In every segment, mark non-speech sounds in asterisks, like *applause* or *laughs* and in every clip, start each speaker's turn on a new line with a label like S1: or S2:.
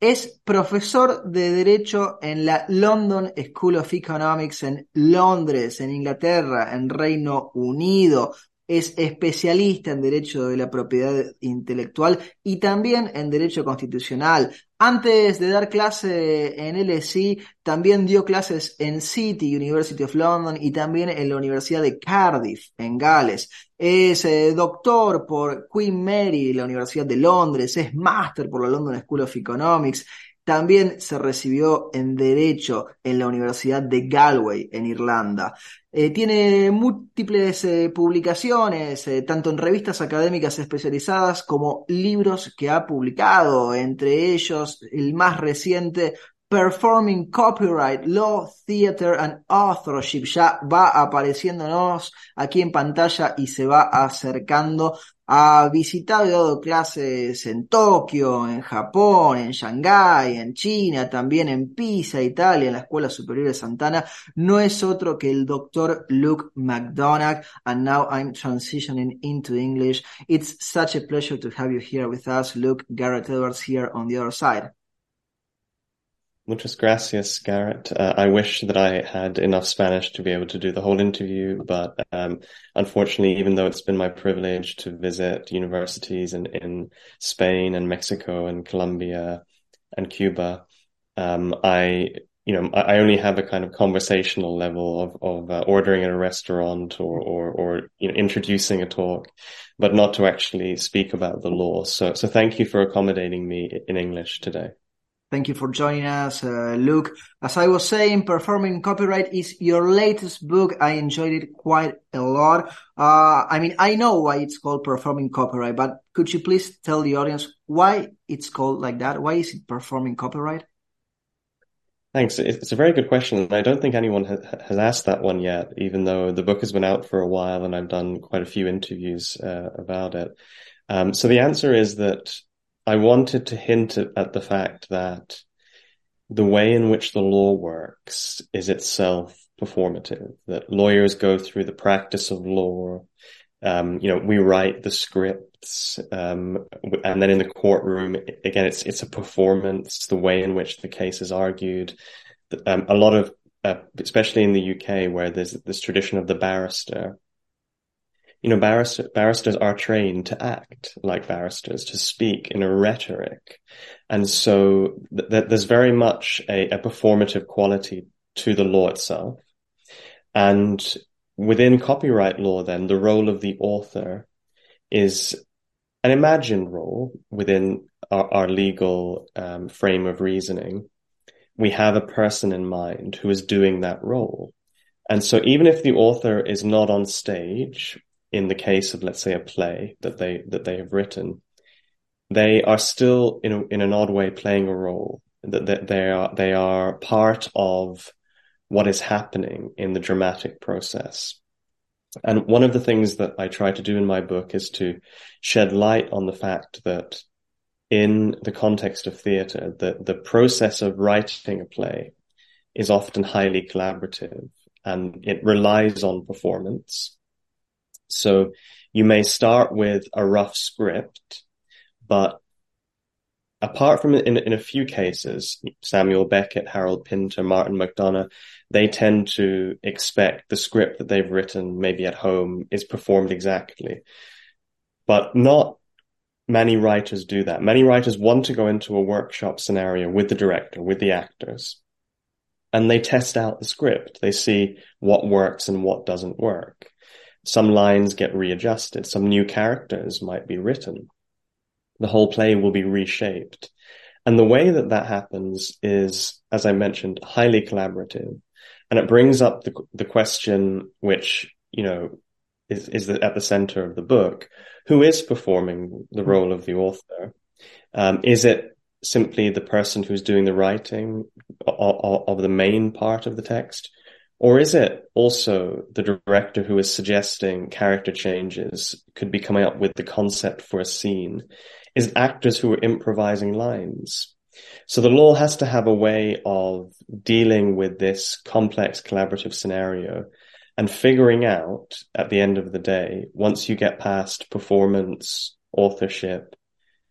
S1: es profesor de Derecho en la London School of Economics en Londres, en Inglaterra, en Reino Unido es especialista en derecho de la propiedad intelectual y también en derecho constitucional. Antes de dar clase en LSE, también dio clases en City, University of London y también en la Universidad de Cardiff, en Gales. Es eh, doctor por Queen Mary, la Universidad de Londres, es máster por la London School of Economics, también se recibió en Derecho en la Universidad de Galway, en Irlanda. Eh, tiene múltiples eh, publicaciones, eh, tanto en revistas académicas especializadas como libros que ha publicado, entre ellos el más reciente Performing Copyright, Law, Theater and Authorship. Ya va apareciéndonos aquí en pantalla y se va acercando. Ha visitado y dado clases en Tokio, en Japón, en Shanghái, en China, también en Pisa, Italia, en la Escuela Superior de Santana. No es otro que el doctor Luke McDonagh. And now I'm transitioning into English. It's such a pleasure to have you here with us, Luke Garrett Edwards here on the other side.
S2: Muchas gracias, Garret. Uh, I wish that I had enough Spanish to be able to do the whole interview, but um, unfortunately, even though it's been my privilege to visit universities in, in Spain and Mexico and Colombia and Cuba, um, I you know I only have a kind of conversational level of of uh, ordering in a restaurant or or or you know introducing a talk, but not to actually speak about the law. So so thank you for accommodating me in English today.
S1: Thank you for joining us, uh, Luke. As I was saying, Performing Copyright is your latest book. I enjoyed it quite a lot. Uh, I mean, I know why it's called Performing Copyright, but could you please tell the audience why it's called like that? Why is it Performing Copyright?
S2: Thanks. It's a very good question. I don't think anyone has asked that one yet, even though the book has been out for a while and I've done quite a few interviews uh, about it. Um, so the answer is that I wanted to hint at the fact that the way in which the law works is itself performative, that lawyers go through the practice of law. Um, you know, we write the scripts, um, and then in the courtroom, again, it's, it's a performance, the way in which the case is argued. Um, a lot of, uh, especially in the UK where there's this tradition of the barrister, you know, barrister, barristers are trained to act like barristers, to speak in a rhetoric. And so th- th- there's very much a, a performative quality to the law itself. And within copyright law, then the role of the author is an imagined role within our, our legal um, frame of reasoning. We have a person in mind who is doing that role. And so even if the author is not on stage in the case of, let's say, a play that they, that they have written, they are still in a, in an odd way playing a role that, that they are, they are part of what is happening in the dramatic process. And one of the things that I try to do in my book is to shed light on the fact that in the context of theatre, the, the process of writing a play is often highly collaborative and it relies on performance. So you may start with a rough script, but apart from in, in a few cases, Samuel Beckett, Harold Pinter, Martin McDonagh, they tend to expect the script that they've written maybe at home is performed exactly. But not many writers do that. Many writers want to go into a workshop scenario with the director, with the actors, and they test out the script. They see what works and what doesn't work. Some lines get readjusted. Some new characters might be written. The whole play will be reshaped. And the way that that happens is, as I mentioned, highly collaborative. And it brings up the, the question, which, you know, is, is the, at the center of the book. Who is performing the role of the author? Um, is it simply the person who's doing the writing of, of the main part of the text? Or is it also the director who is suggesting character changes, could be coming up with the concept for a scene? Is actors who are improvising lines? So the law has to have a way of dealing with this complex collaborative scenario and figuring out at the end of the day, once you get past performance, authorship,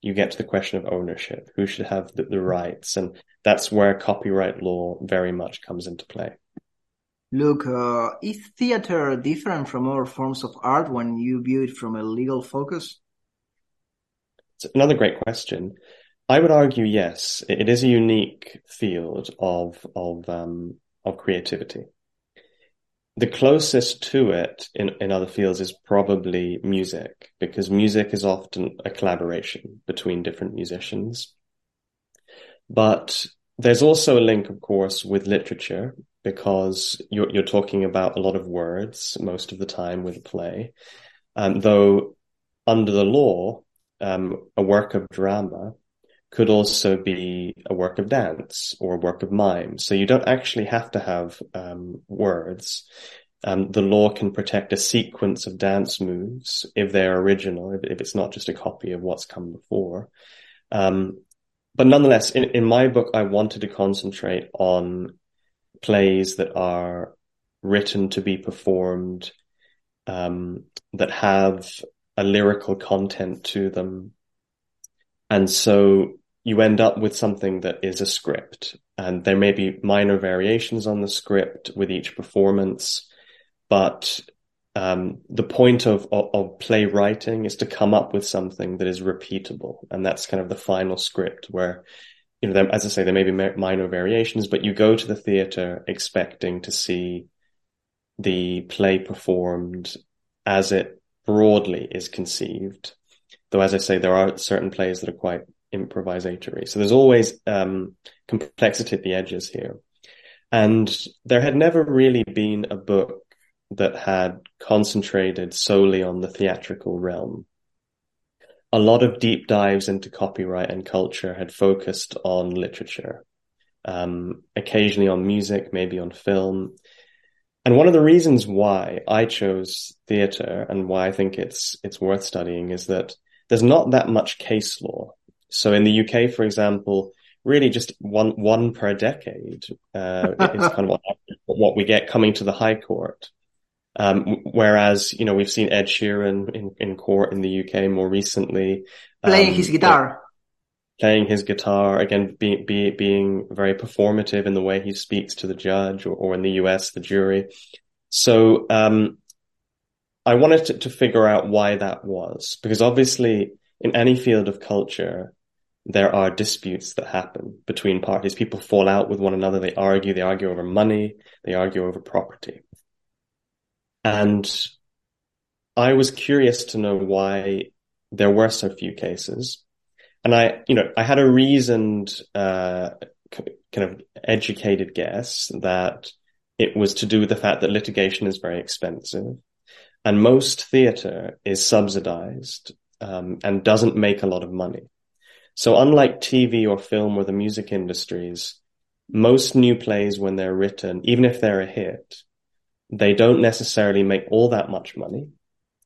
S2: you get to the question of ownership. Who should have the, the rights? And that's where copyright law very much comes into play.
S1: Look, uh, is theater different from other forms of art when you view it from a legal focus?
S2: It's another great question. I would argue yes. It is a unique field of of um, of creativity. The closest to it in, in other fields is probably music, because music is often a collaboration between different musicians. But there's also a link, of course, with literature, because you're, you're talking about a lot of words most of the time with a play. Um, though under the law, um, a work of drama could also be a work of dance or a work of mime. So you don't actually have to have um, words. Um, the law can protect a sequence of dance moves if they're original, if, if it's not just a copy of what's come before. Um, but nonetheless, in, in my book, I wanted to concentrate on plays that are written to be performed, um, that have a lyrical content to them. And so you end up with something that is a script and there may be minor variations on the script with each performance, but um, the point of, of, of playwriting is to come up with something that is repeatable, and that's kind of the final script where, you know, there, as I say, there may be minor variations, but you go to the theater expecting to see the play performed as it broadly is conceived. Though, as I say, there are certain plays that are quite improvisatory. So there's always um, complexity at the edges here. And there had never really been a book that had concentrated solely on the theatrical realm. A lot of deep dives into copyright and culture had focused on literature, um, occasionally on music, maybe on film. And one of the reasons why I chose theater and why I think it's it's worth studying is that there's not that much case law so in the UK, for example, really just one one per decade uh, is *laughs* kind of what, what we get coming to the High Court. Um, whereas you know we've seen Ed Sheeran in, in court in the UK more recently,
S1: playing um, his guitar,
S2: playing his guitar again, being be, being very performative in the way he speaks to the judge, or, or in the US the jury. So um, I wanted to, to figure out why that was because obviously in any field of culture, there are disputes that happen between parties. People fall out with one another. They argue. They argue over money. They argue over property. And I was curious to know why there were so few cases. And I, you know, I had a reasoned, uh, kind of educated guess that it was to do with the fact that litigation is very expensive and most theater is subsidized um, and doesn't make a lot of money. So unlike TV or film or the music industries, most new plays, when they're written, even if they're a hit, they don't necessarily make all that much money.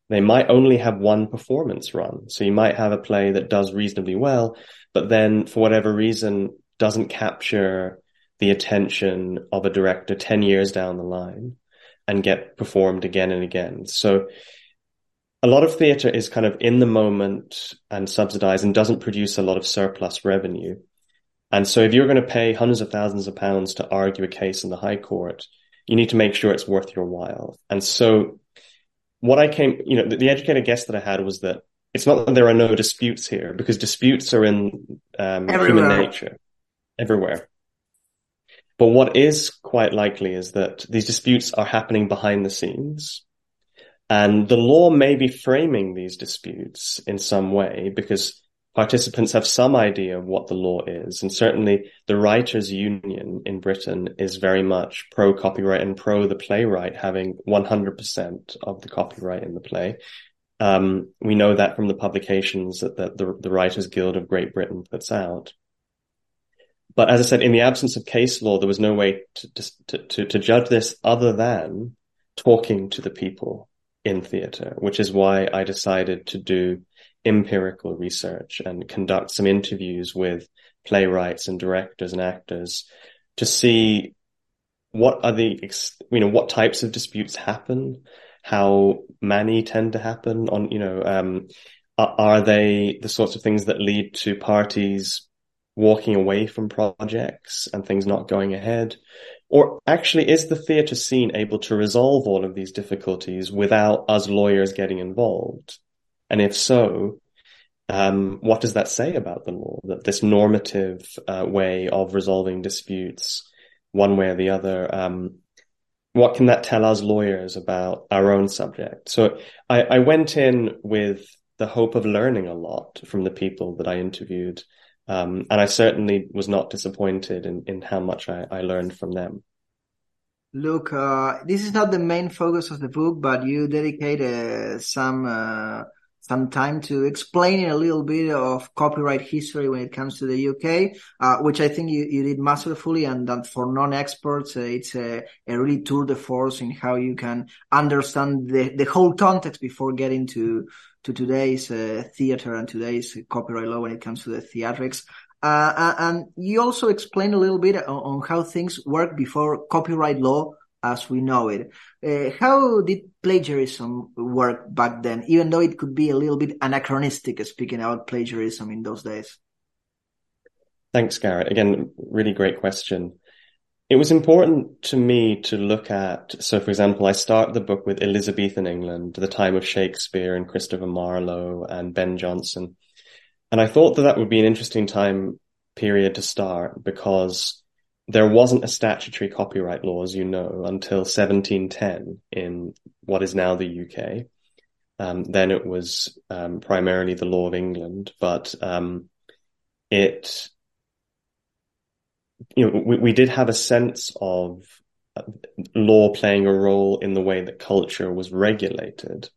S2: They might only have one performance run. So you might have a play that does reasonably well, but then for whatever reason doesn't capture the attention of a director 10 years down the line and get performed again and again. So a lot of theatre is kind of in the moment and subsidized and doesn't produce a lot of surplus revenue. And so if you're going to pay hundreds of thousands of pounds to argue a case in the High Court, you need to make sure it's worth your while. And so what I came, you know, the, the educated guess that I had was that it's not that there are no disputes here because disputes are in um, human nature everywhere. But what is quite likely is that these disputes are happening behind the scenes and the law may be framing these disputes in some way because participants have some idea of what the law is. And certainly the writers union in Britain is very much pro copyright and pro the playwright having 100% of the copyright in the play. Um, we know that from the publications that, that the, the Writers Guild of Great Britain puts out. but as I said, in the absence of case law, there was no way to, to, to, to judge this other than talking to the people in theater, which is why I decided to do empirical research and conduct some interviews with playwrights and directors and actors to see what are the, you know, what types of disputes happen, how many tend to happen on, you know, um, are they the sorts of things that lead to parties walking away from projects and things not going ahead? Or actually, is the theatre scene able to resolve all of these difficulties without us lawyers getting involved? And if so, um, what does that say about the law? That this normative uh, way of resolving disputes, one way or the other, um, what can that tell us lawyers about our own subject? So I, I, went in with the hope of learning a lot from the people that I interviewed. Um, and I certainly was not disappointed in, in how much I, I learned from them.
S1: Look, uh, this is not the main focus of the book, but you dedicate uh, some uh, some time to explain a little bit of copyright history when it comes to the UK, uh, which I think you, you did masterfully and that for non-experts, uh, it's a, a, really tour de force in how you can understand the, the whole context before getting to, to today's uh, theater and today's copyright law when it comes to the theatrics. Uh, uh, and you also explain a little bit on, on how things work before copyright law as we know it. Uh, how did plagiarism work back then, even though it could be a little bit anachronistic speaking about plagiarism in those days?
S2: Thanks, Garret. Again, really great question. It was important to me to look at, so for example, I start the book with Elizabethan England, the time of Shakespeare and Christopher Marlowe and Ben Jonson. And I thought that that would be an interesting time period to start because there wasn't a statutory copyright law, as you know, until 1710 in what is now the UK. Um, then it was um, primarily the law of England, but um, it, you know, we, we did have a sense of uh, law playing a role in the way that culture was regulated.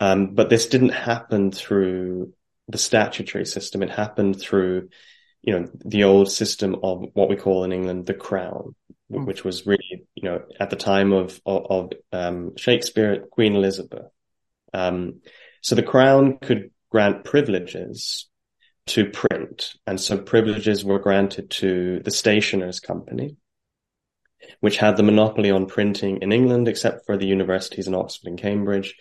S2: Um, but this didn't happen through the statutory system. It happened through you know, the old system of what we call in England the crown, mm. which was really, you know, at the time of, of, of um, Shakespeare, Queen Elizabeth. Um, so the crown could grant privileges to print. And so privileges were granted to the stationers company, which had the monopoly on printing in England, except for the universities in Oxford and Cambridge.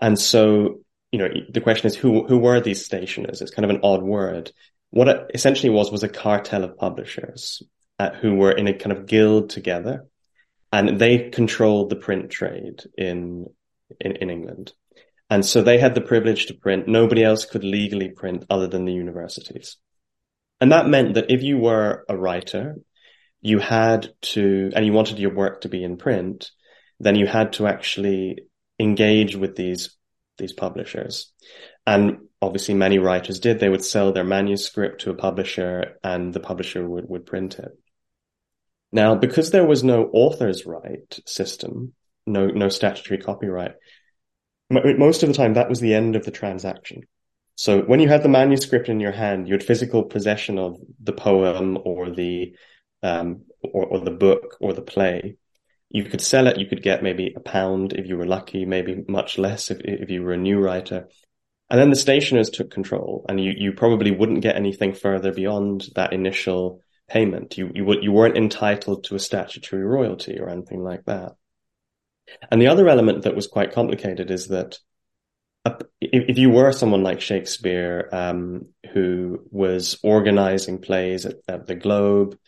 S2: And so, you know, the question is who, who were these stationers? It's kind of an odd word what it essentially was was a cartel of publishers uh, who were in a kind of guild together, and they controlled the print trade in, in in England, and so they had the privilege to print. Nobody else could legally print other than the universities, and that meant that if you were a writer, you had to, and you wanted your work to be in print, then you had to actually engage with these these publishers. And obviously many writers did. They would sell their manuscript to a publisher and the publisher would, would print it. Now, because there was no author's right system, no, no statutory copyright, most of the time that was the end of the transaction. So when you had the manuscript in your hand, you had physical possession of the poem or the, um, or, or the book or the play. You could sell it. You could get maybe a pound if you were lucky, maybe much less if, if you were a new writer. And then the stationers took control and you, you probably wouldn't get anything further beyond that initial payment. You, you, you weren't entitled to a statutory royalty or anything like that. And the other element that was quite complicated is that if, you were someone like Shakespeare, um, who was organizing plays at, at, the Globe,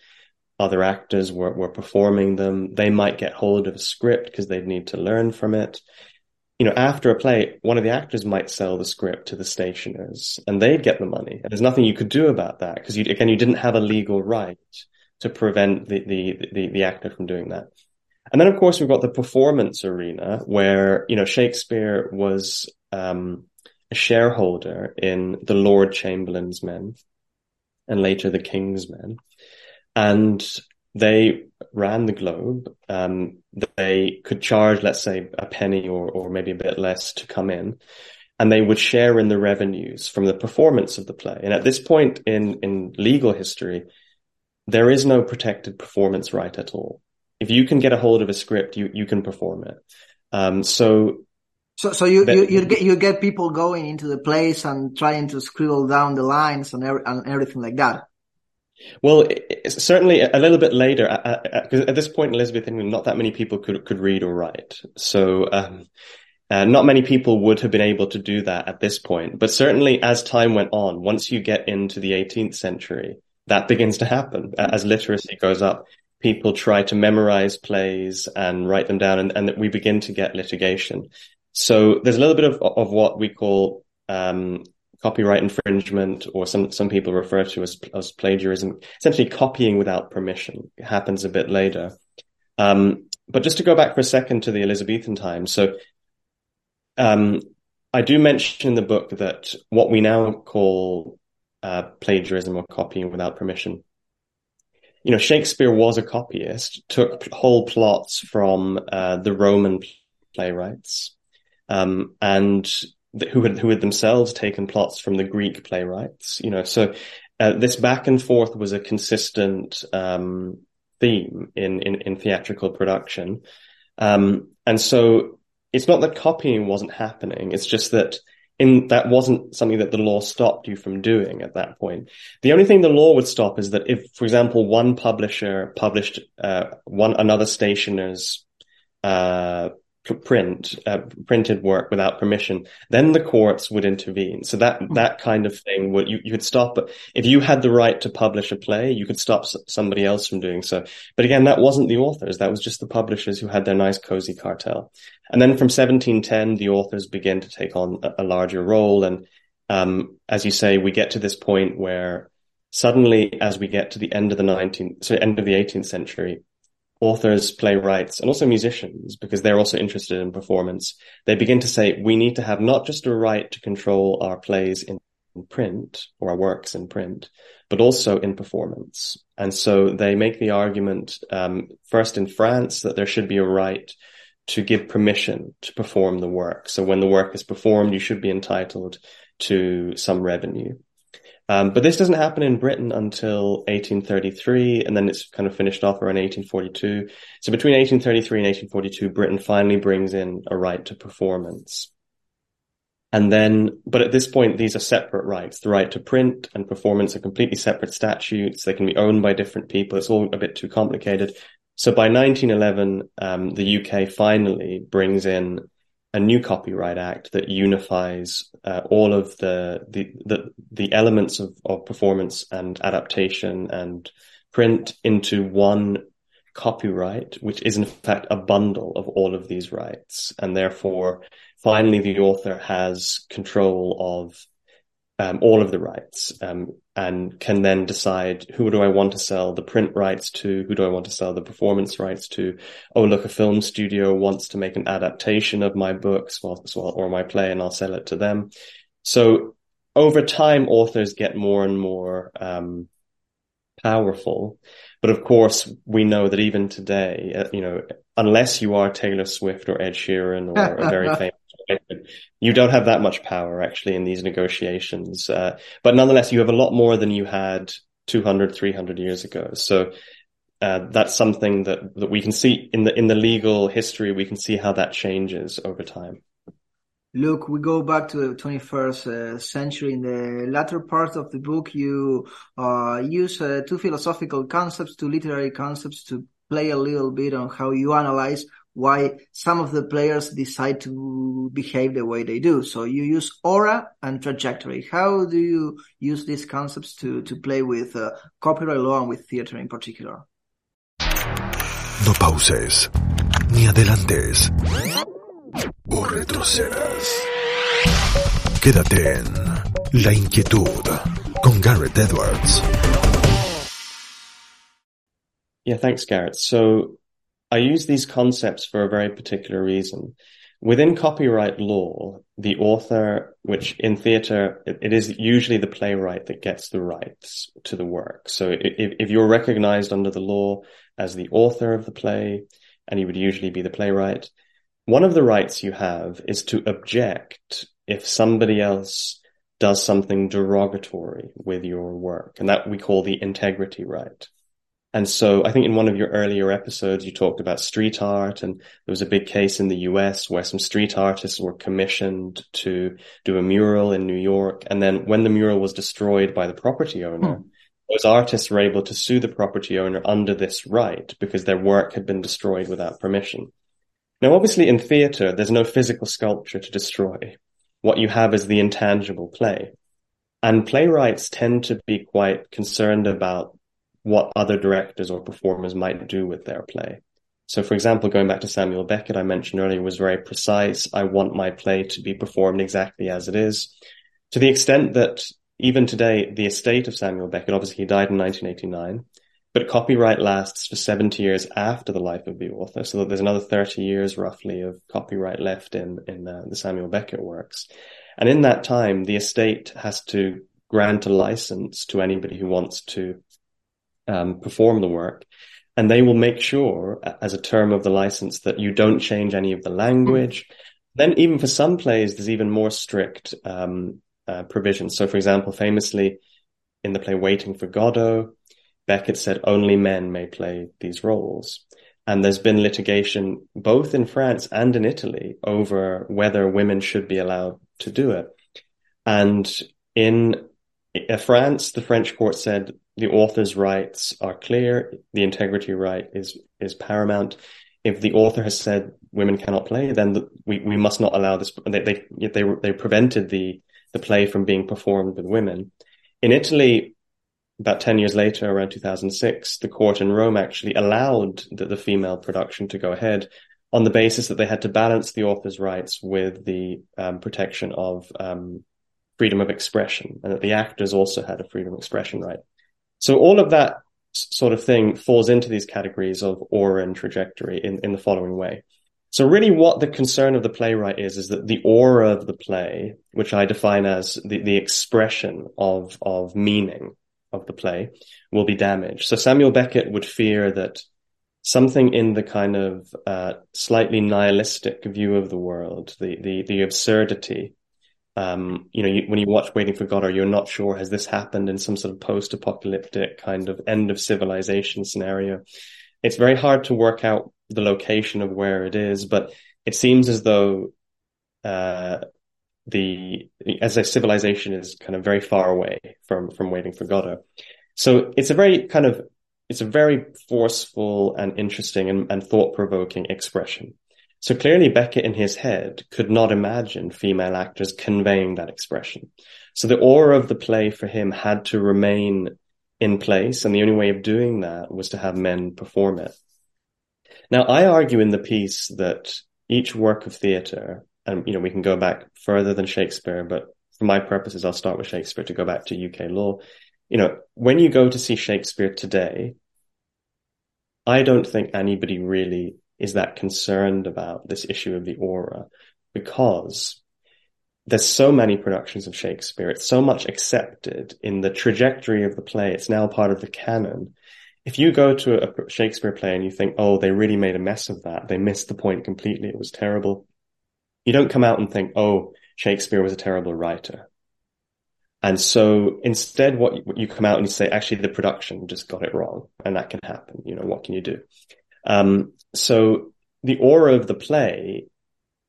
S2: other actors were, were performing them, they might get hold of a script because they'd need to learn from it you know, after a play, one of the actors might sell the script to the stationers and they'd get the money. And there's nothing you could do about that because you, again, you didn't have a legal right to prevent the, the, the, the actor from doing that. And then, of course, we've got the performance arena where, you know, Shakespeare was, um, a shareholder in the Lord Chamberlain's Men and later the King's Men. And they ran the globe. Um, they could charge, let's say, a penny or, or maybe a bit less to come in. And they would share in the revenues from the performance of the play. And at this point in, in legal history, there is no protected performance right at all. If you can get a hold of a script, you, you can perform it. Um, so,
S1: so, so you, you, you get, you get people going into the place and trying to scribble down the lines and, every, and everything like that.
S2: Well, certainly a little bit later, because at this point in Elizabethan, not that many people could could read or write. So, um, uh, not many people would have been able to do that at this point. But certainly, as time went on, once you get into the 18th century, that begins to happen as literacy goes up. People try to memorize plays and write them down, and, and we begin to get litigation. So there's a little bit of of what we call um, copyright infringement, or some some people refer to as as plagiarism, essentially copying without permission. It happens a bit later. Um, but just to go back for a second to the Elizabethan times, so um, I do mention in the book that what we now call uh, plagiarism or copying without permission. You know, Shakespeare was a copyist, took whole plots from uh, the Roman playwrights, um, and who had who had themselves taken plots from the Greek playwrights. You know, so uh, this back and forth was a consistent um, theme in, in, in theatrical production, um, and so it's not that copying wasn't happening. It's just that in that wasn't something that the law stopped you from doing at that point. The only thing the law would stop is that if, for example, one publisher published uh, one another stationer's uh, print uh, printed work without permission, then the courts would intervene. So that hmm. that kind of thing would you you could stop. But if you had the right to publish a play, you could stop somebody else from doing so. But again, that wasn't the authors. That was just the publishers who had their nice cozy cartel. And then from 1710, the authors begin to take on a, a larger role. And um, as you say, we get to this point where suddenly, as we get to the end of the 19th, so end of the 18th century, authors, playwrights, and also musicians, because they're also interested in performance, they begin to say, we need to have not just a right to control our plays in print or our works in print, but also in performance. And so they make the argument, um, first in France, that there should be a right to give permission to perform the work. So when the work is performed, you should be entitled to some revenue. Um, but this doesn't happen in Britain until 1833, and then it's kind of finished off around 1842. So between 1833 and 1842, Britain finally brings in a right to performance. And then, but at this point, these are separate rights. The right to print and performance are completely separate statutes. They can be owned by different people. It's all a bit too complicated. So by 1911, um, the UK finally brings in a new copyright act that unifies uh, all of the, the, the the elements of, of performance and adaptation and print into one copyright, which is in fact a bundle of all of these rights, and therefore finally the author has control of um, all of the rights um, and can then decide who do I want to sell the print rights to, who do I want to sell the performance rights to. Oh, look, a film studio wants to make an adaptation of my books or my play, and I'll sell it to them. So over time, authors get more and more um, powerful. But of course, we know that even today, uh, you know, unless you are Taylor Swift or Ed Sheeran or a very famous *laughs* you don't have that much power actually in these negotiations. Uh, but nonetheless, you have a lot more than you had 200, 300 years ago. So uh, that's something that, that we can see in the in the legal history. We can see how that changes over time.
S1: Look, we go back to the 21st uh, century. In the latter part of the book, you uh, use uh, two philosophical concepts, two literary concepts to play a little bit on how you analyze why some of the players decide to behave the way they do. So you use aura and trajectory. How do you use these concepts to, to play with uh, copyright law and with theater in particular?
S3: No pauses, ni adelantes, o retrocedas. Quédate en La Inquietud con Garret Edwards.
S2: Yeah, thanks, Garret. So I use these concepts for a very particular reason. Within copyright law, the author, which in theater, it, it is usually the playwright that gets the rights to the work. So if, if you're recognized under the law as the author of the play, and you would usually be the playwright, one of the rights you have is to object if somebody else does something derogatory with your work. And that we call the integrity right. And so I think in one of your earlier episodes, you talked about street art and there was a big case in the US where some street artists were commissioned to do a mural in New York. And then when the mural was destroyed by the property owner, hmm. those artists were able to sue the property owner under this right because their work had been destroyed without permission. Now, obviously in theater, there's no physical sculpture to destroy. What you have is the intangible play. And playwrights tend to be quite concerned about what other directors or performers might do with their play. So, for example, going back to Samuel Beckett, I mentioned earlier, was very precise. I want my play to be performed exactly as it is. To the extent that even today, the estate of Samuel Beckett, obviously he died in 1989, but copyright lasts for 70 years after the life of the author. So that there's another 30 years roughly of copyright left in, in uh, the Samuel Beckett works. And in that time, the estate has to grant a license to anybody who wants to um, perform the work. And they will make sure, as a term of the license, that you don't change any of the language. Mm-hmm. Then, even for some plays, there's even more strict um, uh, provisions. So, for example, famously in the play Waiting for Godot, Beckett said only men may play these roles. And there's been litigation both in France and in Italy over whether women should be allowed to do it. And in uh, France, the French court said the author's rights are clear. The integrity right is, is paramount. If the author has said women cannot play, then the, we, we must not allow this. They, they, they, they prevented the, the play from being performed with women. In Italy, about 10 years later, around 2006, the court in Rome actually allowed the, the female production to go ahead on the basis that they had to balance the author's rights with the um, protection of um, freedom of expression and that the actors also had a freedom of expression right. So all of that sort of thing falls into these categories of aura and trajectory in, in the following way. So really what the concern of the playwright is, is that the aura of the play, which I define as the, the expression of, of meaning of the play will be damaged. So Samuel Beckett would fear that something in the kind of uh, slightly nihilistic view of the world, the, the, the absurdity um, you know, you, when you watch Waiting for Godot, you're not sure has this happened in some sort of post-apocalyptic kind of end of civilization scenario. It's very hard to work out the location of where it is, but it seems as though uh, the as a civilization is kind of very far away from from Waiting for Godot. So it's a very kind of it's a very forceful and interesting and, and thought provoking expression. So clearly Beckett in his head could not imagine female actors conveying that expression. So the aura of the play for him had to remain in place. And the only way of doing that was to have men perform it. Now, I argue in the piece that each work of theater, and, you know, we can go back further than Shakespeare, but for my purposes, I'll start with Shakespeare to go back to UK law. You know, when you go to see Shakespeare today, I don't think anybody really is that concerned about this issue of the aura because there's so many productions of Shakespeare. It's so much accepted in the trajectory of the play. It's now part of the canon. If you go to a Shakespeare play and you think, oh, they really made a mess of that. They missed the point completely. It was terrible. You don't come out and think, oh, Shakespeare was a terrible writer. And so instead, what you come out and you say, actually, the production just got it wrong. And that can happen. You know, what can you do? Um, so the aura of the play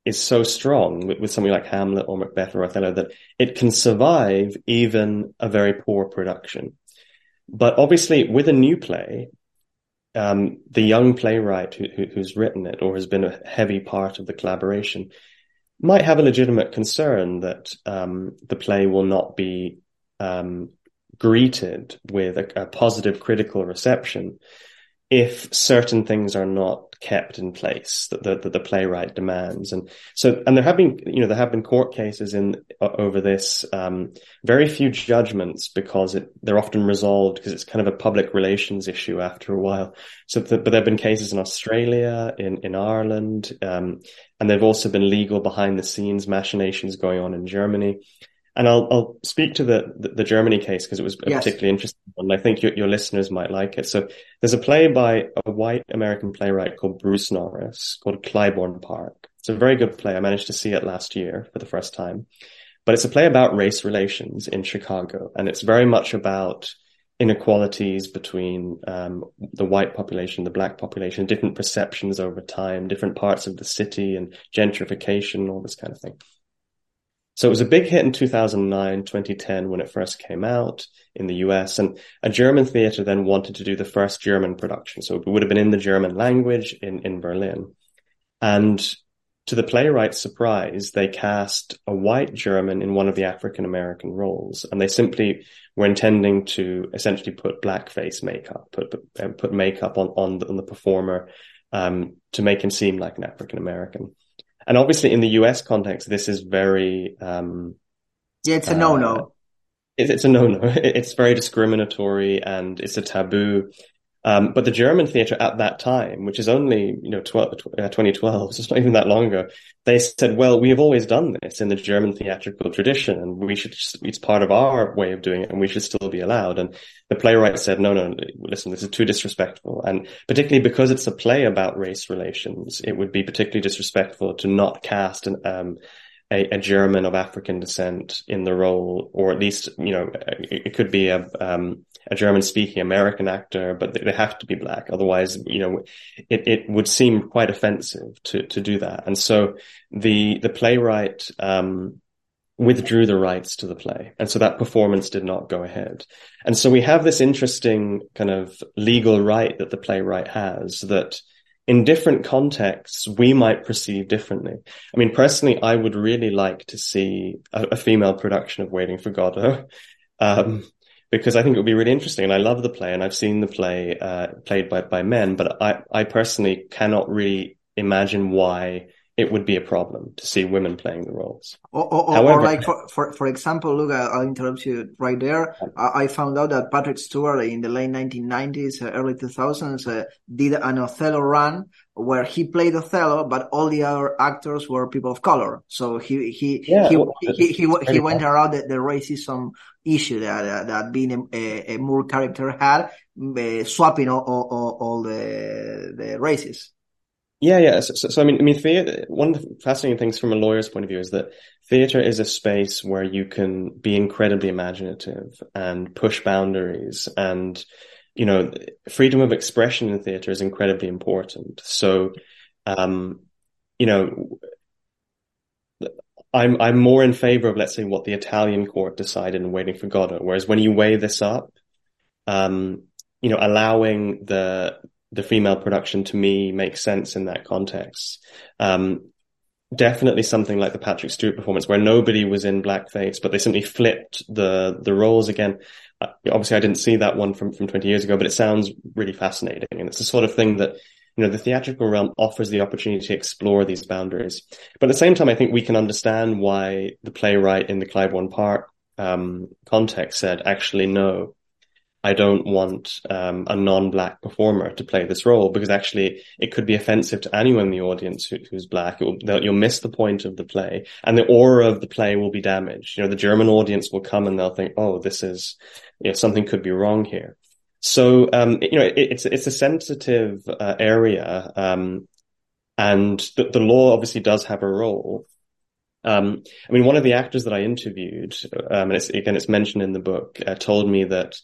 S2: is so strong with, with, something like Hamlet or Macbeth or Othello that it can survive even a very poor production. But obviously, with a new play, um, the young playwright who, who, who's written it or has been a heavy part of the collaboration might have a legitimate concern that um, the play will not be um, greeted with a, a positive critical reception if certain things are not kept in place that the, that the playwright demands. And so, and there have been, you know, there have been court cases in over this, um, very few judgments because it, they're often resolved because it's kind of a public relations issue after a while. So, the, but there have been cases in Australia, in, in Ireland, um, and there've also been legal behind the scenes machinations going on in Germany. And I'll, I'll speak to the, the, the Germany case because it was a yes. particularly interesting one. I think your, your listeners might like it. So there's a play by a white American playwright called Bruce Norris called Clybourne Park. It's a very good play. I managed to see it last year for the first time, but it's a play about race relations in Chicago. And it's very much about inequalities between um, the white population, the black population, different perceptions over time, different parts of the city, and gentrification, all this kind of thing. So it was a big hit in 2009, 2010 when it first came out in the US and a German theater then wanted to do the first German production. So it would have been in the German language in, in Berlin. And to the playwright's surprise, they cast a white German in one of the African American roles, and they simply were intending to essentially put blackface makeup, put put, makeup on on the, on the performer um, to make him seem like an African American. And obviously, in the U.S. context, this is very um,
S1: yeah, it's a no-no. Uh,
S2: it's a no-no. *laughs* It's very discriminatory and it's a taboo. Um, but the German theatre at that time, which is only, you know, 12, uh, 2012, so it's not even that long ago, they said, well, we have always done this in the German theatrical tradition and we should, it's part of our way of doing it and we should still be allowed. And the playwright said, no, no, listen, this is too disrespectful. And particularly because it's a play about race relations, it would be particularly disrespectful to not cast an, um, a, a, German of African descent in the role, or at least, you know, it, it could be a, um, a German speaking American actor, but they have to be black. Otherwise, you know, it, it would seem quite offensive to, to do that. And so the, the playwright, um, withdrew the rights to the play. And so that performance did not go ahead. And so we have this interesting kind of legal right that the playwright has that in different contexts, we might perceive differently. I mean, personally, I would really like to see a, a female production of Waiting for Godot. Um, because I think it would be really interesting. And I love the play, and I've seen the play uh, played by by men, but I I personally cannot really imagine why it would be a problem to see women playing the roles.
S1: Or, or, However, or like for, for, for example, look, I'll interrupt you right there. I, I found out that Patrick Stewart in the late 1990s, uh, early 2000s, uh, did an Othello run where he played Othello, but all the other actors were people of color. So he he yeah, he, well, he, he, he, went around the, the racism issue that uh, that being a, a Moor character had, uh, swapping all, all, all the the races.
S2: Yeah, yeah. So, so, so, I mean, I mean, theater. One of the fascinating things from a lawyer's point of view is that theater is a space where you can be incredibly imaginative and push boundaries, and you know, freedom of expression in theater is incredibly important. So, um, you know, I'm I'm more in favor of let's say what the Italian court decided in Waiting for Godot. Whereas when you weigh this up, um, you know, allowing the the female production to me makes sense in that context. Um, definitely something like the Patrick Stewart performance where nobody was in blackface, but they simply flipped the, the roles again. Uh, obviously I didn't see that one from, from 20 years ago, but it sounds really fascinating. And it's the sort of thing that, you know, the theatrical realm offers the opportunity to explore these boundaries. But at the same time, I think we can understand why the playwright in the Clybourne Park, um, context said, actually, no, I don't want um, a non-black performer to play this role because actually it could be offensive to anyone in the audience who, who's black. Will, you'll miss the point of the play, and the aura of the play will be damaged. You know, the German audience will come and they'll think, "Oh, this is, you know, something could be wrong here." So, um, you know, it, it's it's a sensitive uh, area, um, and the, the law obviously does have a role. Um, I mean, one of the actors that I interviewed, um, and it's, again, it's mentioned in the book, uh, told me that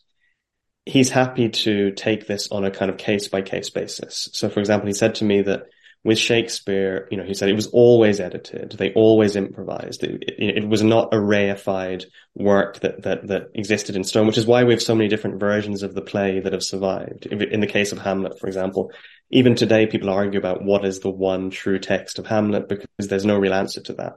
S2: he's happy to take this on a kind of case by case basis. So, for example, he said to me that with Shakespeare, you know, he said it was always edited. They always improvised. It, it, it, was not a reified work that, that, that existed in stone, which is why we have so many different versions of the play that have survived. In the case of Hamlet, for example, even today people argue about what is the one true text of Hamlet because there's no real answer to that.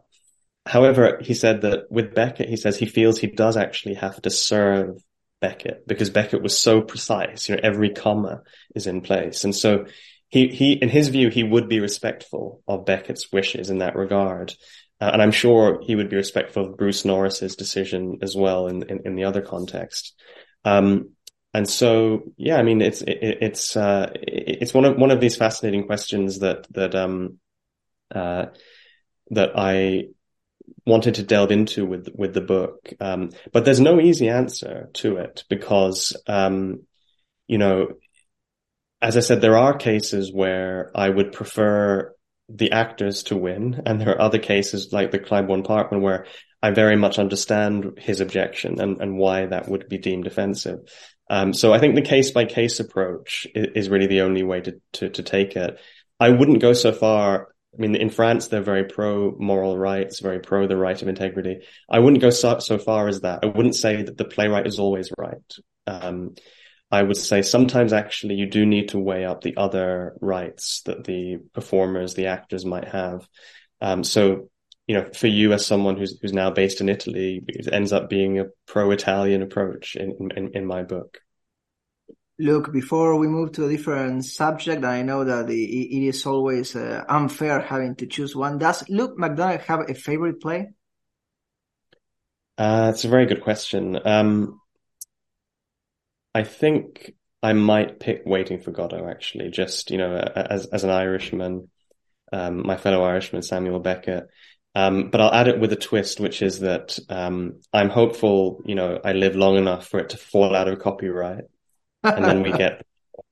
S2: However, he said that with Beckett, he says he feels he does actually have to serve Beckett because Beckett was so precise. You know, every comma is in place. And so he, he, in his view, he would be respectful of Beckett's wishes in that regard. Uh, and I'm sure he would be respectful of Bruce Norris's decision as well in, in, in the other context. Um, and so, yeah, I mean, it's, it, it's, uh, it's one of, one of these fascinating questions that, that, um, uh, that I, wanted to delve into with with the book. Um, but there's no easy answer to it because, um, you know, as I said, there are cases where I would prefer the actors to win, and there are other cases like the Clybourne Park where I very much understand his objection and, and why that would be deemed offensive. Um, so I think the case by case approach is, is, really the only way to, to, to take it. I wouldn't go so far. I mean, in France, they're very pro moral rights, very pro the right of integrity. I wouldn't go so, so far as that. I wouldn't say that the playwright is always right. Um, I would say sometimes actually you do need to weigh up the other rights that the performers, the actors might have. Um, so, you know, for you as someone who's who's now based in Italy, it ends up being a pro-Italian approach in, in, in my book.
S1: Look, before we move to a different subject, I know that it is always uh, unfair having to choose one. Does Luke McDonagh have a favorite play?
S2: Uh, it's a very good question. Um, I think I might pick Waiting for Godot actually, just, you know, as, as an Irishman, um, my fellow Irishman, Samuel Beckett. Um, but I'll add it with a twist, which is that, um, I'm hopeful, you know, I live long enough for it to fall out of copyright and then we *laughs* get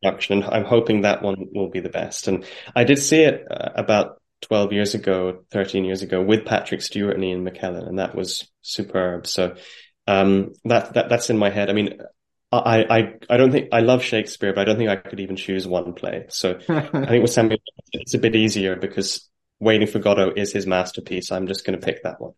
S2: production. And I'm hoping that one will be the best. And I did see it uh, about 12 years ago, 13 years ago with Patrick Stewart and Ian McKellen, and that was superb. So, um, that, that, that's in my head. I mean, I, I, I don't think I love Shakespeare, but I don't think I could even choose one play. So I think with Samuel, it's a bit easier because Waiting for Godot is his masterpiece. I'm just going to pick that one.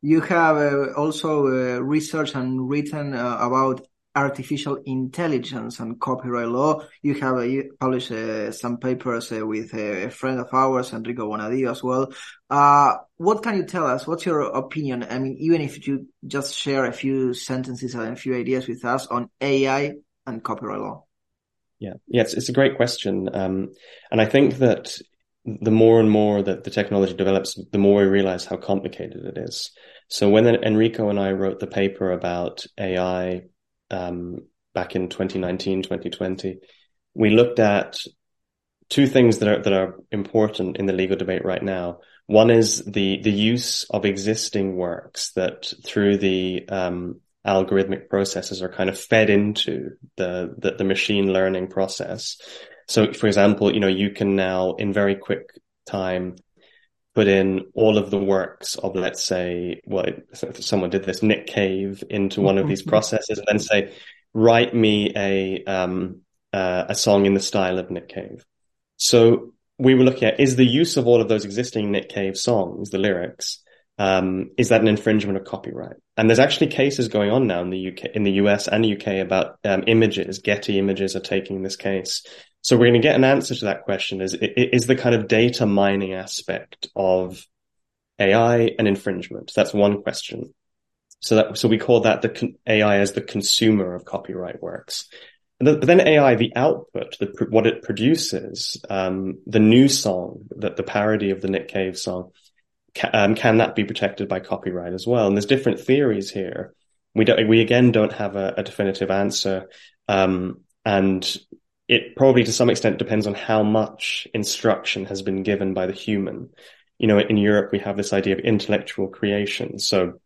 S1: You have uh, also uh, researched and written uh, about artificial intelligence and copyright law. You have uh, you published uh, some papers uh, with a friend of ours, Enrico Bonadio, as well. Uh, what can you tell us? What's your opinion? I mean, even if you just share a few sentences and a few ideas with us on AI and copyright law.
S2: Yeah, yeah, it's, it's a great question, um, and I think that the more and more that the technology develops, the more we realize how complicated it is. So when Enrico and I wrote the paper about AI um, back in 2019, 2020, we looked at two things that are that are important in the legal debate right now. One is the the use of existing works that through the um, algorithmic processes are kind of fed into the, the the machine learning process. So, for example, you know, you can now in very quick time put in all of the works of, let's say, well, someone did this, Nick Cave into one of these processes and then say, write me a, um, uh, a song in the style of Nick Cave. So we were looking at, is the use of all of those existing Nick Cave songs, the lyrics, um, is that an infringement of copyright? And there's actually cases going on now in the UK, in the US and UK about um, images. Getty Images are taking this case so we're going to get an answer to that question is, is the kind of data mining aspect of AI an infringement? That's one question. So that, so we call that the AI as the consumer of copyright works. The, but then AI, the output, the, what it produces, um, the new song, that the parody of the Nick Cave song, ca- um, can that be protected by copyright as well? And there's different theories here. We don't, we again don't have a, a definitive answer. Um, and it probably to some extent depends on how much instruction has been given by the human. You know, in Europe, we have this idea of intellectual creation. So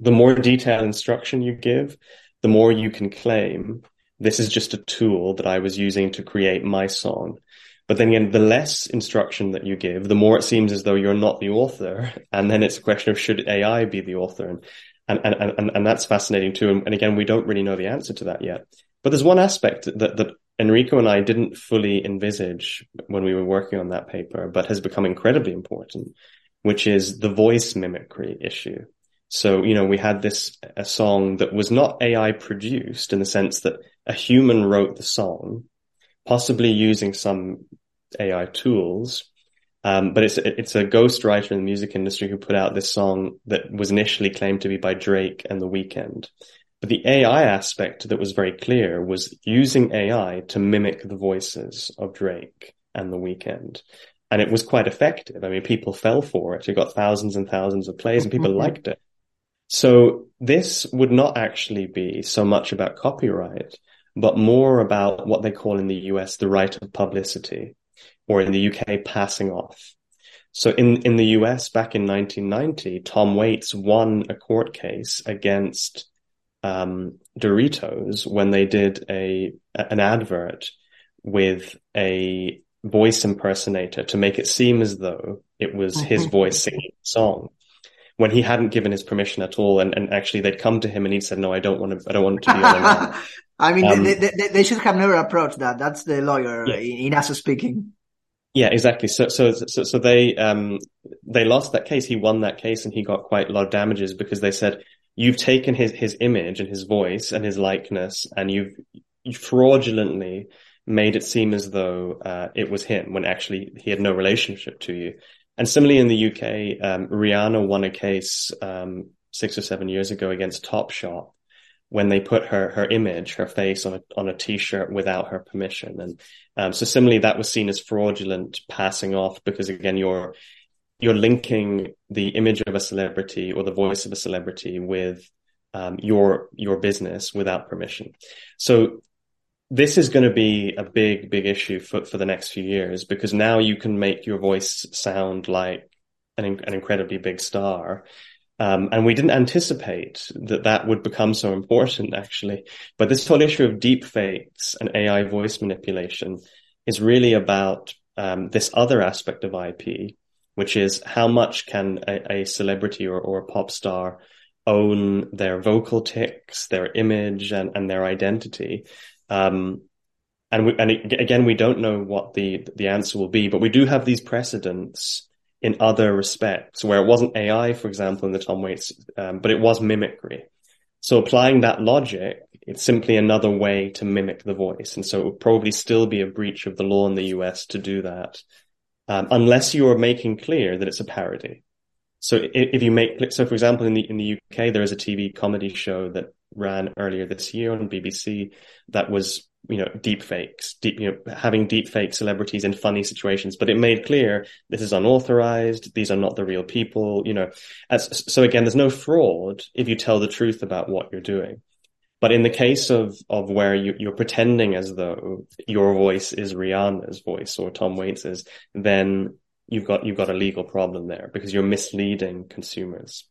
S2: the more detailed instruction you give, the more you can claim this is just a tool that I was using to create my song. But then again, the less instruction that you give, the more it seems as though you're not the author. *laughs* And then it's a question of should AI be the author? And, and, and, and, and that's fascinating too. And, and again, we don't really know the answer to that yet. But there's one aspect that, that Enrico and I didn't fully envisage when we were working on that paper, but has become incredibly important, which is the voice mimicry issue. So, you know, we had this, a song that was not AI produced in the sense that a human wrote the song, possibly using some AI tools. Um, but it's, it's a ghostwriter in the music industry who put out this song that was initially claimed to be by Drake and The Weeknd. But the AI aspect that was very clear was using AI to mimic the voices of Drake and The Weeknd. And it was quite effective. I mean, people fell for it. It got thousands and thousands of plays and people mm-hmm. liked it. So this would not actually be so much about copyright, but more about what they call in the US the right of publicity or in the UK passing off. So in, in the US back in 1990, Tom Waits won a court case against um, Doritos when they did a an advert with a voice impersonator to make it seem as though it was his voice singing the song. when he hadn't given his permission at all. And, and actually they'd come to him and he said, no, I don't want to, I don't want to be on *laughs*
S1: I mean, um, they, they, they, should have never approached that. That's the lawyer yeah. in, in speaking.
S2: Yeah, exactly. So, so, so, so they, um, they lost that case. He won that case and he got quite a lot of damages because they said, you've taken his, his image and his voice and his likeness and you've, you fraudulently made it seem as though, uh, it was him when actually he had no relationship to you. And similarly in the UK, um, Rihanna won a case, um, six or seven years ago against Topshop when they put her her image, her face on a on a t-shirt without her permission. And um, so similarly, that was seen as fraudulent passing off because again, you're you're linking the image of a celebrity or the voice of a celebrity with um, your your business without permission. So this is going to be a big big issue for for the next few years because now you can make your voice sound like an, an incredibly big star um, and we didn't anticipate that that would become so important, actually. But this whole issue of deep fakes and AI voice manipulation is really about um, this other aspect of IP, which is how much can a, a celebrity or, or, a pop star own their vocal tics, their image, and, and their identity. Um, and we, and again, we don't know what the the answer will be, but we do have these precedents in other respects, where it wasn't AI, for example, in the Tom Waits, um, but it was mimicry. So applying that logic, it's simply another way to mimic the voice. And so it would probably still be a breach of the law in the US to do that, um, unless you are making clear that it's a parody. So if, you make, so for example, in the, in the UK, there is a TV comedy show that ran earlier this year on BBC that was you know, deep fakes, deep, you know, having deep fake celebrities in funny situations, but it made clear this is unauthorized. These are not the real people, you know. As, so again, there's no fraud if you tell the truth about what you're doing. But in the case of, of where you, you're pretending as though your voice is Rihanna's voice or Tom Waits's, then you've got, you've got a legal problem there because you're misleading consumers.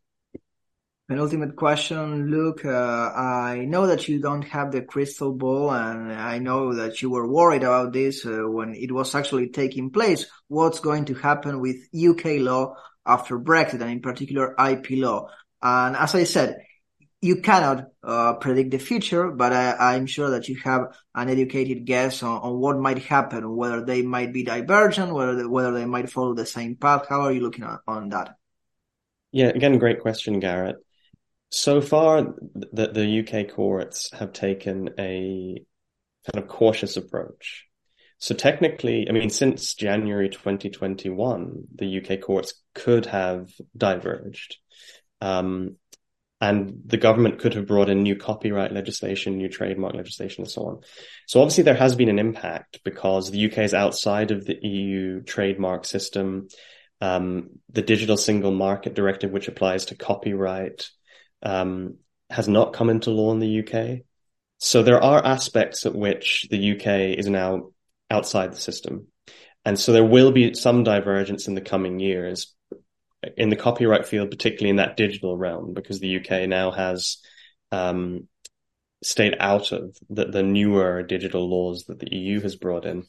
S1: An ultimate question, Luke. Uh, I know that you don't have the crystal ball, and I know that you were worried about this uh, when it was actually taking place. What's going to happen with UK law after Brexit, and in particular IP law? And as I said, you cannot uh, predict the future, but I, am sure that you have an educated guess on, on, what might happen, whether they might be divergent, whether they, whether they might follow the same path. How are you looking at, on that?
S2: Yeah, again, great question, Garret so far, the, the UK courts have taken a kind of cautious approach. So technically, I mean, since January 2021, the UK courts could have diverged. Um, and the government could have brought in new copyright legislation, new trademark legislation, and so on. So obviously there has been an impact because the UK is outside of the EU trademark system. Um, the digital single market directive, which applies to copyright, um, has not come into law in the UK. So there are aspects at which the UK is now outside the system. And so there will be some divergence in the coming years in the copyright field, particularly in that digital realm, because the UK now has um, stayed out of the, the newer digital laws that the EU has brought in.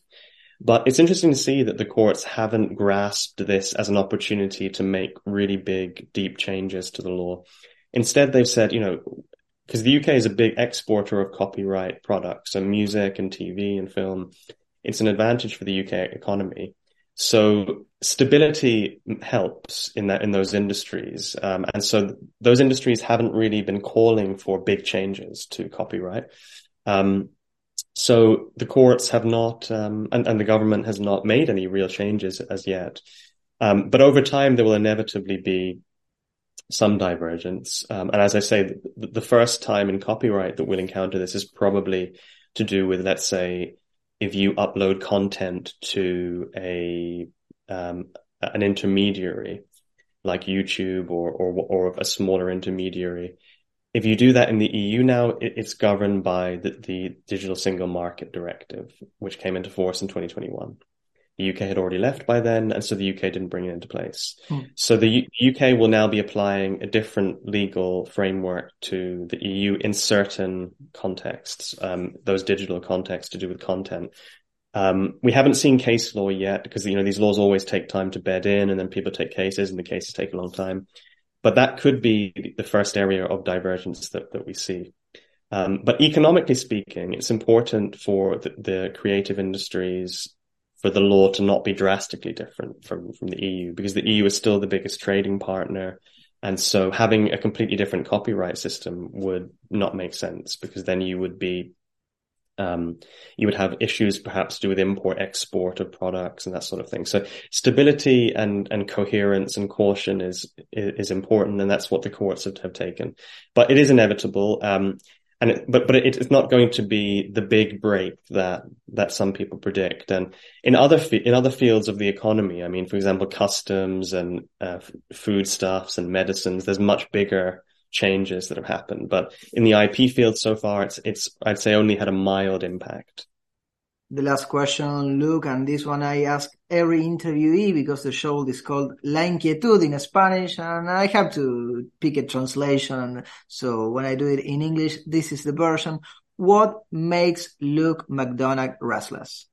S2: But it's interesting to see that the courts haven't grasped this as an opportunity to make really big, deep changes to the law. Instead, they've said, you know, because the UK is a big exporter of copyright products, so music and TV and film. It's an advantage for the UK economy. So stability helps in that in those industries, um, and so those industries haven't really been calling for big changes to copyright. Um, so the courts have not, um, and, and, the government has not made any real changes as yet. Um, but over time, there will inevitably be some divergence. Um, and as I say, the, the, first time in copyright that we'll encounter this is probably to do with, let's say, if you upload content to a um, an intermediary like YouTube or, or or a smaller intermediary. If you do that in the EU now, it, it's governed by the, the Digital Single Market Directive, which came into force in 2021. The UK had already left by then, and so the UK didn't bring it into place. Hmm. So the U- UK will now be applying a different legal framework to the EU in certain contexts, um, those digital contexts to do with content. Um, we haven't seen case law yet because you know these laws always take time to bed in, and then people take cases, and the cases take a long time. but that could be the first area of divergence that, that we see. Um, but economically speaking, it's important for the, the, creative industries for the law to not be drastically different from, from the EU because the EU is still the biggest trading partner. And so having a completely different copyright system would not make sense because then you would be um, you would have issues perhaps to do with import export of products and that sort of thing. So stability and, and coherence and caution is, is important. And that's what the courts have, have taken, but it is inevitable. Um, and it, but but it, it's not going to be the big break that that some people predict. And in other in other fields of the economy, I mean, for example, customs and uh, foodstuffs and medicines, there's much bigger changes that have happened. But in the IP field so far, it's, it's, I'd say only had a mild impact.
S1: The last question, Luke, and this one I ask every interviewee because the show is called La Inquietud in Spanish and I have to pick a translation. So when I do it in English, this is the version. What makes Luke McDonagh restless?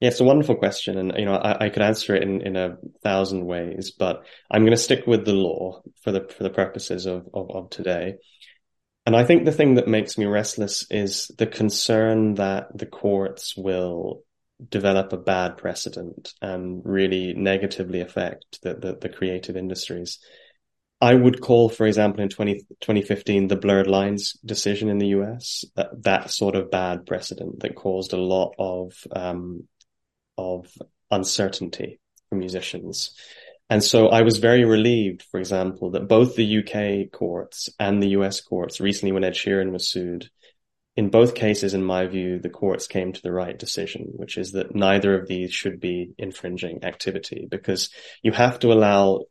S2: Yeah, it's a wonderful question, and you know I, I, could answer it in, in a thousand ways, but I'm going to stick with the law for the for the purposes of, of, of today. And I think the thing that makes me restless is the concern that the courts will develop a bad precedent and really negatively affect the, the, the creative industries. I would call, for example, in 20, 2015, the blurred lines decision in the US, that, that sort of bad precedent that caused a lot of um, of uncertainty for musicians. And so I was very relieved, for example, that both the UK courts and the US courts recently when Ed Sheeran was sued, in both cases, in my view, the courts came to the right decision, which is that neither of these should be infringing activity because you have to allow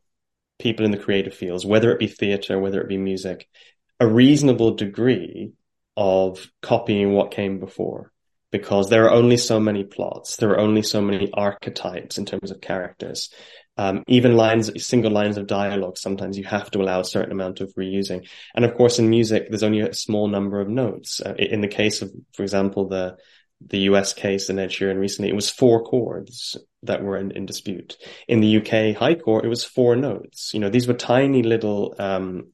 S2: people in the creative fields, whether it be theater, whether it be music, a reasonable degree of copying what came before because there are only so many plots. There are only so many archetypes in terms of characters. Um, even lines, single lines of dialogue, sometimes you have to allow a certain amount of reusing. And of course, in music, there's only a small number of notes. Uh, in the case of, for example, the, the US case in Ed Sheeran recently, it was four chords that were in, in, dispute. In the UK High Court, it was four notes. You know, these were tiny little, um,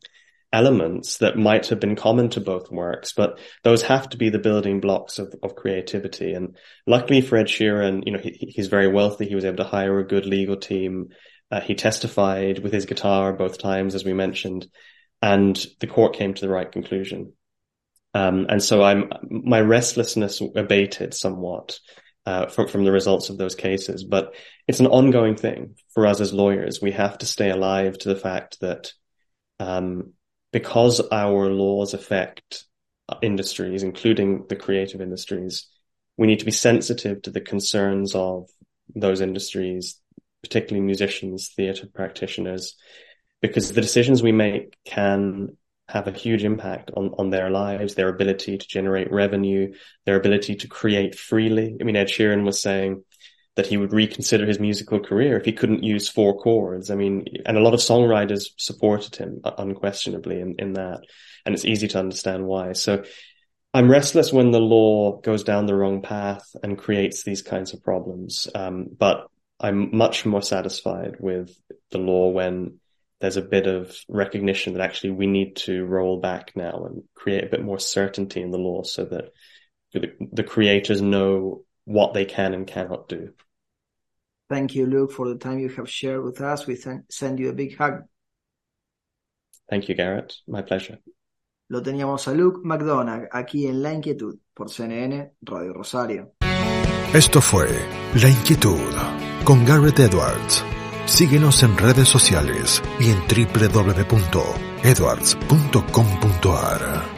S2: elements that might have been common to both works, but those have to be the building blocks of, of creativity. And luckily for Ed Sheeran, you know, he, he's very wealthy. He was able to hire a good legal team. Uh, he testified with his guitar both times, as we mentioned, and the court came to the right conclusion. Um, and so I'm, my restlessness abated somewhat. Uh, from, from the results of those cases, but it's an ongoing thing for us as lawyers. We have to stay alive to the fact that um, because our laws affect industries, including the creative industries, we need to be sensitive to the concerns of those industries, particularly musicians, theatre practitioners, because the decisions we make can have a huge impact on, on their lives, their ability to generate revenue, their ability to create freely. I mean, Ed Sheeran was saying, that he would reconsider his musical career if he couldn't use four chords. I mean, and a lot of songwriters supported him uh, unquestionably in, in that. And it's easy to understand why. So I'm restless when the law goes down the wrong path and creates these kinds of problems. Um, but I'm much more satisfied with the law when there's a bit of recognition that actually we need to roll back now and create a bit more certainty in the law so that the, the creators know what they can and cannot do.
S1: Thank you, Luke, for the time you have shared with us. We send you a big hug.
S2: Thank you, Garrett. My pleasure.
S1: Lo teníamos a Luke McDonagh aquí en La Inquietud por CNN Radio Rosario.
S3: Esto fue La Inquietud con Garrett Edwards. Síguenos en redes sociales y en www.edwards.com.ar.